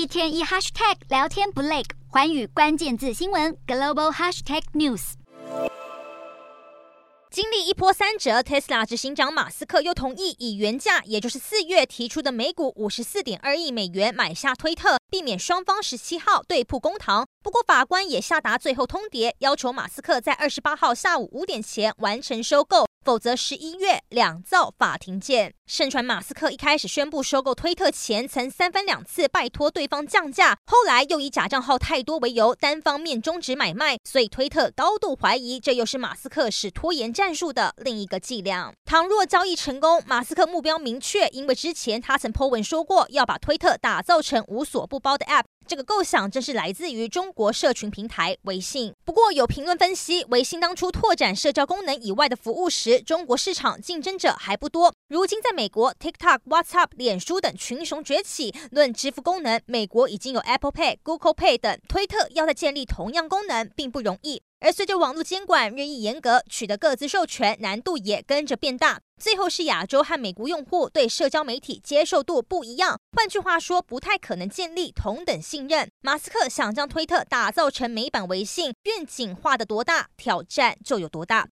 一天一 hashtag 聊天不累，环宇关键字新闻 global hashtag news。经历一波三折，Tesla 执行长马斯克又同意以原价，也就是四月提出的每股五十四点二亿美元买下推特，避免双方十七号对簿公堂。不过法官也下达最后通牒，要求马斯克在二十八号下午五点前完成收购。否则，十一月两造法庭见。盛传马斯克一开始宣布收购推特前，曾三番两次拜托对方降价，后来又以假账号太多为由，单方面终止买卖。所以推特高度怀疑，这又是马斯克使拖延战术的另一个伎俩。倘若交易成功，马斯克目标明确，因为之前他曾 po 文说过要把推特打造成无所不包的 App。这个构想正是来自于中国社群平台微信。不过，有评论分析，微信当初拓展社交功能以外的服务时，中国市场竞争者还不多。如今，在美国，TikTok、WhatsApp、脸书等群雄崛起，论支付功能，美国已经有 Apple Pay、Google Pay 等。推特要在建立同样功能，并不容易。而随着网络监管日益严格，取得各自授权难度也跟着变大。最后是亚洲和美国用户对社交媒体接受度不一样，换句话说，不太可能建立同等信任。马斯克想将推特打造成美版微信，愿景画得多大，挑战就有多大。